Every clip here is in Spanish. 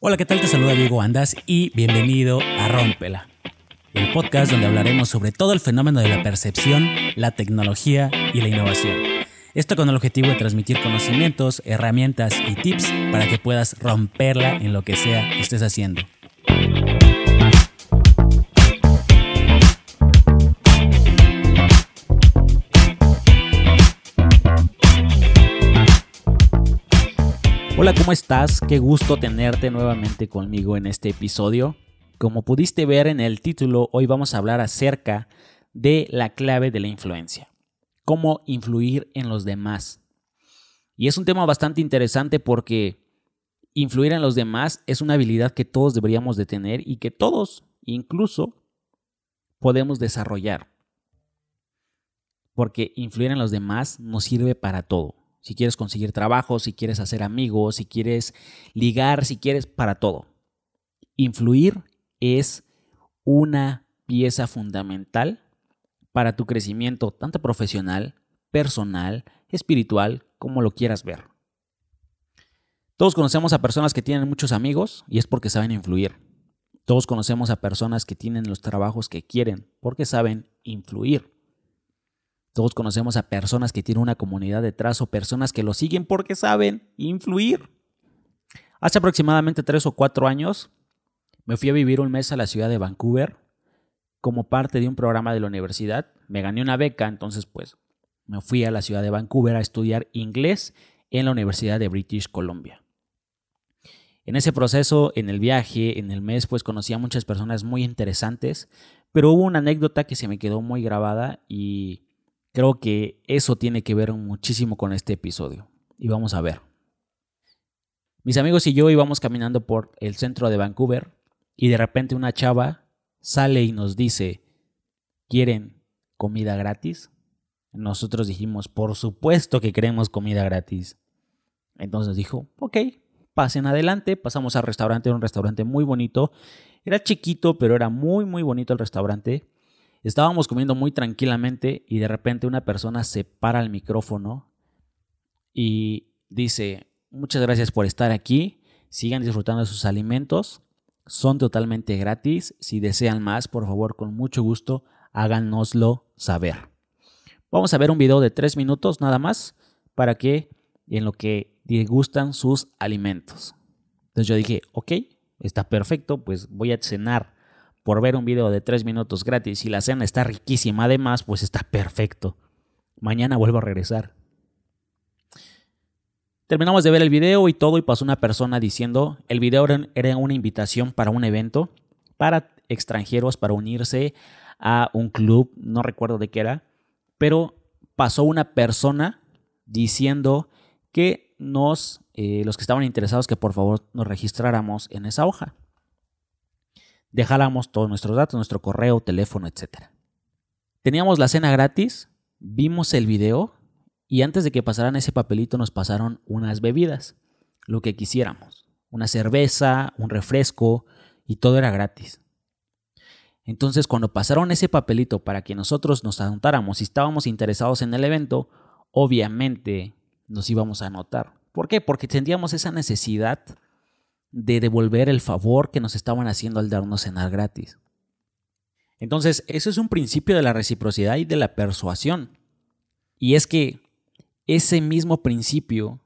Hola, ¿qué tal? Te saluda Diego Andas y bienvenido a Rómpela, el podcast donde hablaremos sobre todo el fenómeno de la percepción, la tecnología y la innovación. Esto con el objetivo de transmitir conocimientos, herramientas y tips para que puedas romperla en lo que sea que estés haciendo. Hola, ¿cómo estás? Qué gusto tenerte nuevamente conmigo en este episodio. Como pudiste ver en el título, hoy vamos a hablar acerca de la clave de la influencia. Cómo influir en los demás. Y es un tema bastante interesante porque influir en los demás es una habilidad que todos deberíamos de tener y que todos incluso podemos desarrollar. Porque influir en los demás nos sirve para todo si quieres conseguir trabajo, si quieres hacer amigos, si quieres ligar, si quieres para todo. Influir es una pieza fundamental para tu crecimiento, tanto profesional, personal, espiritual, como lo quieras ver. Todos conocemos a personas que tienen muchos amigos y es porque saben influir. Todos conocemos a personas que tienen los trabajos que quieren porque saben influir. Todos conocemos a personas que tienen una comunidad detrás o personas que lo siguen porque saben influir. Hace aproximadamente tres o cuatro años me fui a vivir un mes a la ciudad de Vancouver como parte de un programa de la universidad. Me gané una beca, entonces pues me fui a la ciudad de Vancouver a estudiar inglés en la Universidad de British Columbia. En ese proceso, en el viaje, en el mes, pues conocí a muchas personas muy interesantes, pero hubo una anécdota que se me quedó muy grabada y Creo que eso tiene que ver muchísimo con este episodio. Y vamos a ver. Mis amigos y yo íbamos caminando por el centro de Vancouver y de repente una chava sale y nos dice, ¿quieren comida gratis? Nosotros dijimos, por supuesto que queremos comida gratis. Entonces dijo, ok, pasen adelante, pasamos al restaurante, era un restaurante muy bonito. Era chiquito, pero era muy, muy bonito el restaurante. Estábamos comiendo muy tranquilamente y de repente una persona se para el micrófono y dice, muchas gracias por estar aquí, sigan disfrutando de sus alimentos, son totalmente gratis, si desean más, por favor, con mucho gusto, háganoslo saber. Vamos a ver un video de tres minutos nada más para que en lo que gustan sus alimentos. Entonces yo dije, ok, está perfecto, pues voy a cenar por ver un video de 3 minutos gratis y la cena está riquísima además, pues está perfecto. Mañana vuelvo a regresar. Terminamos de ver el video y todo y pasó una persona diciendo, el video era una invitación para un evento, para extranjeros, para unirse a un club, no recuerdo de qué era, pero pasó una persona diciendo que nos, eh, los que estaban interesados, que por favor nos registráramos en esa hoja dejáramos todos nuestros datos, nuestro correo, teléfono, etc. Teníamos la cena gratis, vimos el video y antes de que pasaran ese papelito nos pasaron unas bebidas, lo que quisiéramos, una cerveza, un refresco y todo era gratis. Entonces cuando pasaron ese papelito para que nosotros nos anotáramos si estábamos interesados en el evento, obviamente nos íbamos a anotar. ¿Por qué? Porque sentíamos esa necesidad de devolver el favor que nos estaban haciendo al darnos cenar gratis. Entonces, eso es un principio de la reciprocidad y de la persuasión. Y es que ese mismo principio,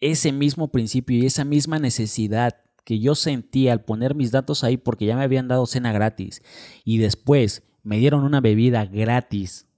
ese mismo principio y esa misma necesidad que yo sentí al poner mis datos ahí porque ya me habían dado cena gratis y después me dieron una bebida gratis,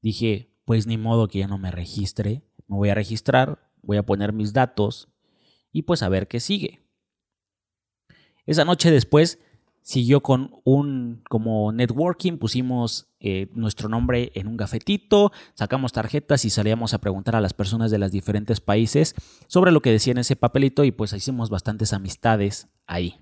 dije, pues ni modo que ya no me registre, me voy a registrar, voy a poner mis datos y pues a ver qué sigue. Esa noche después siguió con un como networking, pusimos eh, nuestro nombre en un gafetito, sacamos tarjetas y salíamos a preguntar a las personas de los diferentes países sobre lo que decía en ese papelito y pues hicimos bastantes amistades ahí.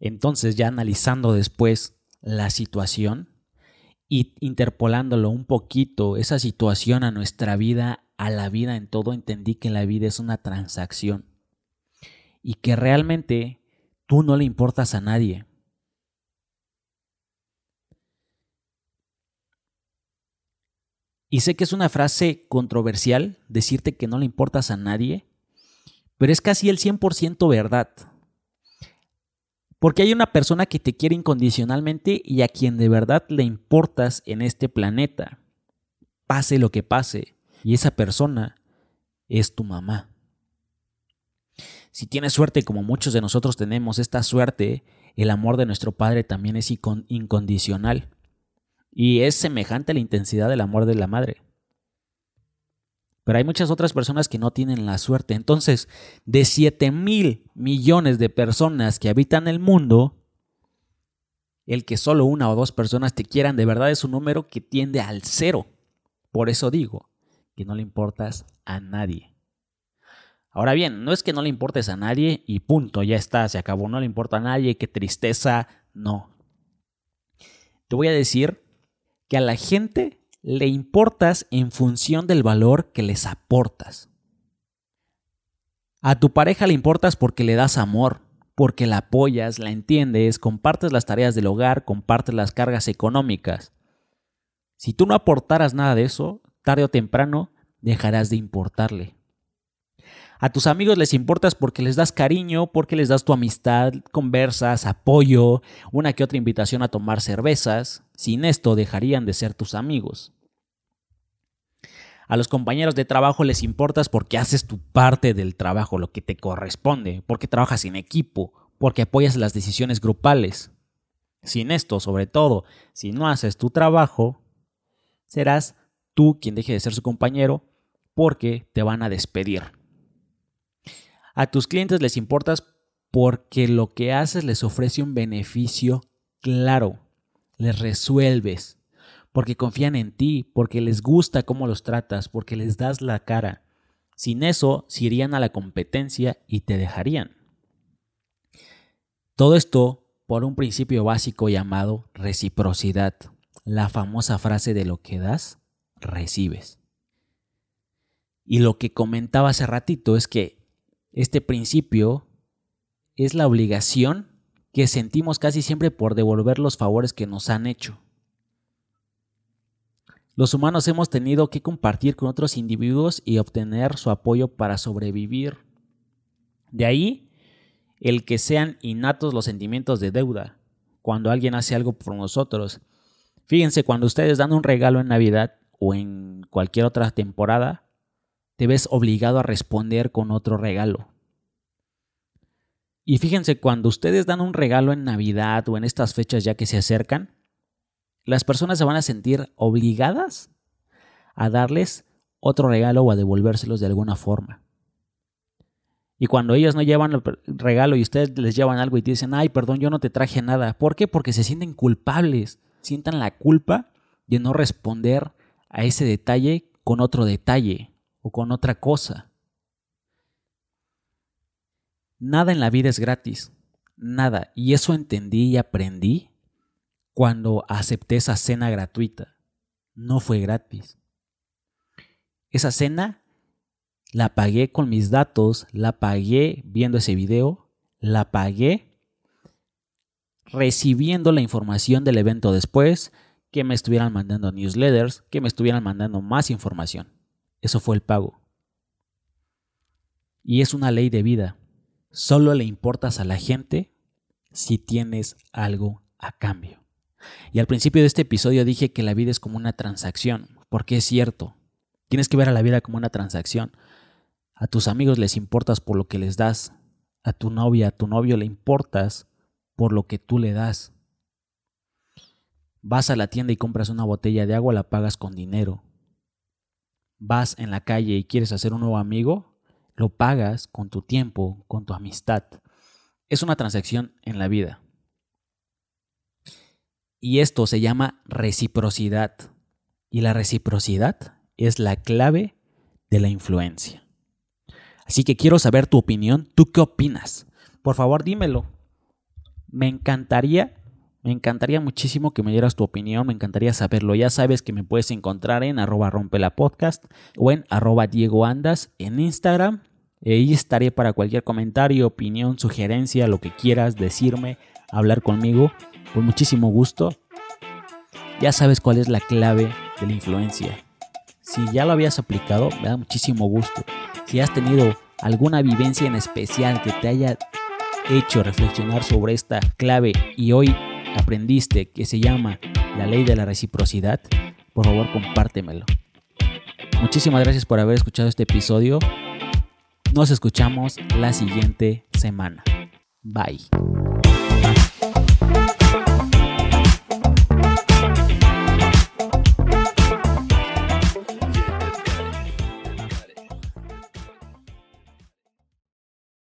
Entonces ya analizando después la situación, y interpolándolo un poquito, esa situación a nuestra vida, a la vida en todo, entendí que la vida es una transacción y que realmente tú no le importas a nadie. Y sé que es una frase controversial decirte que no le importas a nadie, pero es casi el 100% verdad. Porque hay una persona que te quiere incondicionalmente y a quien de verdad le importas en este planeta. Pase lo que pase. Y esa persona es tu mamá. Si tienes suerte, como muchos de nosotros tenemos esta suerte, el amor de nuestro Padre también es incondicional. Y es semejante a la intensidad del amor de la madre. Pero hay muchas otras personas que no tienen la suerte. Entonces, de 7 mil millones de personas que habitan el mundo, el que solo una o dos personas te quieran de verdad es un número que tiende al cero. Por eso digo que no le importas a nadie. Ahora bien, no es que no le importes a nadie y punto, ya está, se acabó, no le importa a nadie, qué tristeza, no. Te voy a decir que a la gente le importas en función del valor que les aportas. A tu pareja le importas porque le das amor, porque la apoyas, la entiendes, compartes las tareas del hogar, compartes las cargas económicas. Si tú no aportaras nada de eso, tarde o temprano dejarás de importarle. A tus amigos les importas porque les das cariño, porque les das tu amistad, conversas, apoyo, una que otra invitación a tomar cervezas. Sin esto dejarían de ser tus amigos. A los compañeros de trabajo les importas porque haces tu parte del trabajo, lo que te corresponde, porque trabajas en equipo, porque apoyas las decisiones grupales. Sin esto, sobre todo, si no haces tu trabajo, serás tú quien deje de ser su compañero porque te van a despedir. A tus clientes les importas porque lo que haces les ofrece un beneficio claro, les resuelves, porque confían en ti, porque les gusta cómo los tratas, porque les das la cara. Sin eso, se irían a la competencia y te dejarían. Todo esto por un principio básico llamado reciprocidad, la famosa frase de lo que das, recibes. Y lo que comentaba hace ratito es que este principio es la obligación que sentimos casi siempre por devolver los favores que nos han hecho. Los humanos hemos tenido que compartir con otros individuos y obtener su apoyo para sobrevivir. De ahí el que sean innatos los sentimientos de deuda cuando alguien hace algo por nosotros. Fíjense, cuando ustedes dan un regalo en Navidad o en cualquier otra temporada, te ves obligado a responder con otro regalo. Y fíjense, cuando ustedes dan un regalo en Navidad o en estas fechas ya que se acercan, las personas se van a sentir obligadas a darles otro regalo o a devolvérselos de alguna forma. Y cuando ellos no llevan el regalo y ustedes les llevan algo y te dicen, ay, perdón, yo no te traje nada. ¿Por qué? Porque se sienten culpables, sientan la culpa de no responder a ese detalle con otro detalle o con otra cosa. Nada en la vida es gratis, nada. Y eso entendí y aprendí cuando acepté esa cena gratuita. No fue gratis. Esa cena la pagué con mis datos, la pagué viendo ese video, la pagué recibiendo la información del evento después, que me estuvieran mandando newsletters, que me estuvieran mandando más información. Eso fue el pago. Y es una ley de vida. Solo le importas a la gente si tienes algo a cambio. Y al principio de este episodio dije que la vida es como una transacción, porque es cierto. Tienes que ver a la vida como una transacción. A tus amigos les importas por lo que les das. A tu novia, a tu novio le importas por lo que tú le das. Vas a la tienda y compras una botella de agua, la pagas con dinero vas en la calle y quieres hacer un nuevo amigo, lo pagas con tu tiempo, con tu amistad. Es una transacción en la vida. Y esto se llama reciprocidad. Y la reciprocidad es la clave de la influencia. Así que quiero saber tu opinión. ¿Tú qué opinas? Por favor, dímelo. Me encantaría me encantaría muchísimo que me dieras tu opinión, me encantaría saberlo. Ya sabes que me puedes encontrar en arroba rompela podcast o en arroba Diego Andas en Instagram. Ahí estaré para cualquier comentario, opinión, sugerencia, lo que quieras decirme, hablar conmigo, con muchísimo gusto. Ya sabes cuál es la clave de la influencia. Si ya lo habías aplicado, me da muchísimo gusto. Si has tenido alguna vivencia en especial que te haya hecho reflexionar sobre esta clave y hoy aprendiste que se llama la ley de la reciprocidad, por favor compártemelo. Muchísimas gracias por haber escuchado este episodio. Nos escuchamos la siguiente semana. Bye.